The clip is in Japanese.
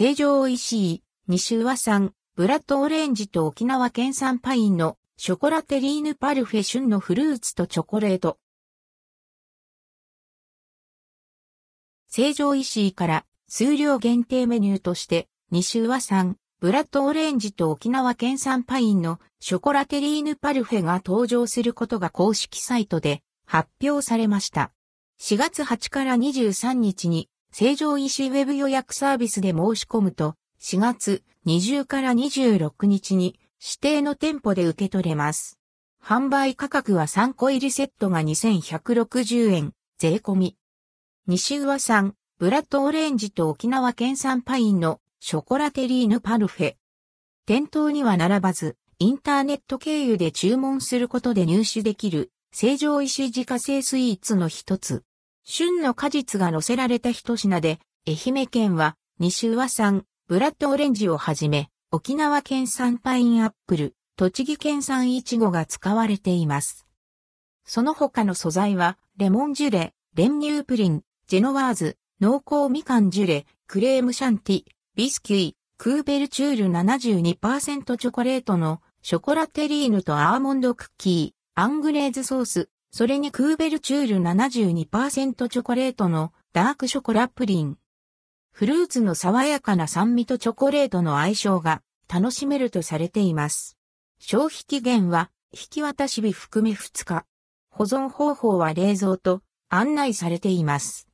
成城石井、西和産、ブラッドオレンジと沖縄県産パインのショコラテリーヌパルフェ旬のフルーツとチョコレート。成城石井から数量限定メニューとして、西和産、ブラッドオレンジと沖縄県産パインのショコラテリーヌパルフェが登場することが公式サイトで発表されました。4月8から23日に成城石井ウェブ予約サービスで申し込むと、4月20から26日に指定の店舗で受け取れます。販売価格は3個入りセットが2160円、税込み。西上産、ブラッドオレンジと沖縄県産パインのショコラテリーヌパルフェ。店頭には並ばず、インターネット経由で注文することで入手できる、成城石自家製スイーツの一つ。旬の果実が乗せられた一品で、愛媛県は、西上産、ブラッドオレンジをはじめ、沖縄県産パインアップル、栃木県産イチゴが使われています。その他の素材は、レモンジュレ、練乳プリン、ジェノワーズ、濃厚みかんジュレ、クレームシャンティ、ビスキュイ、クーベルチュール72%チョコレートのショコラテリーヌとアーモンドクッキー、アングレーズソース、それにクーベルチュール72%チョコレートのダークショコラプリン。フルーツの爽やかな酸味とチョコレートの相性が楽しめるとされています。消費期限は引き渡し日含め2日。保存方法は冷蔵と案内されています。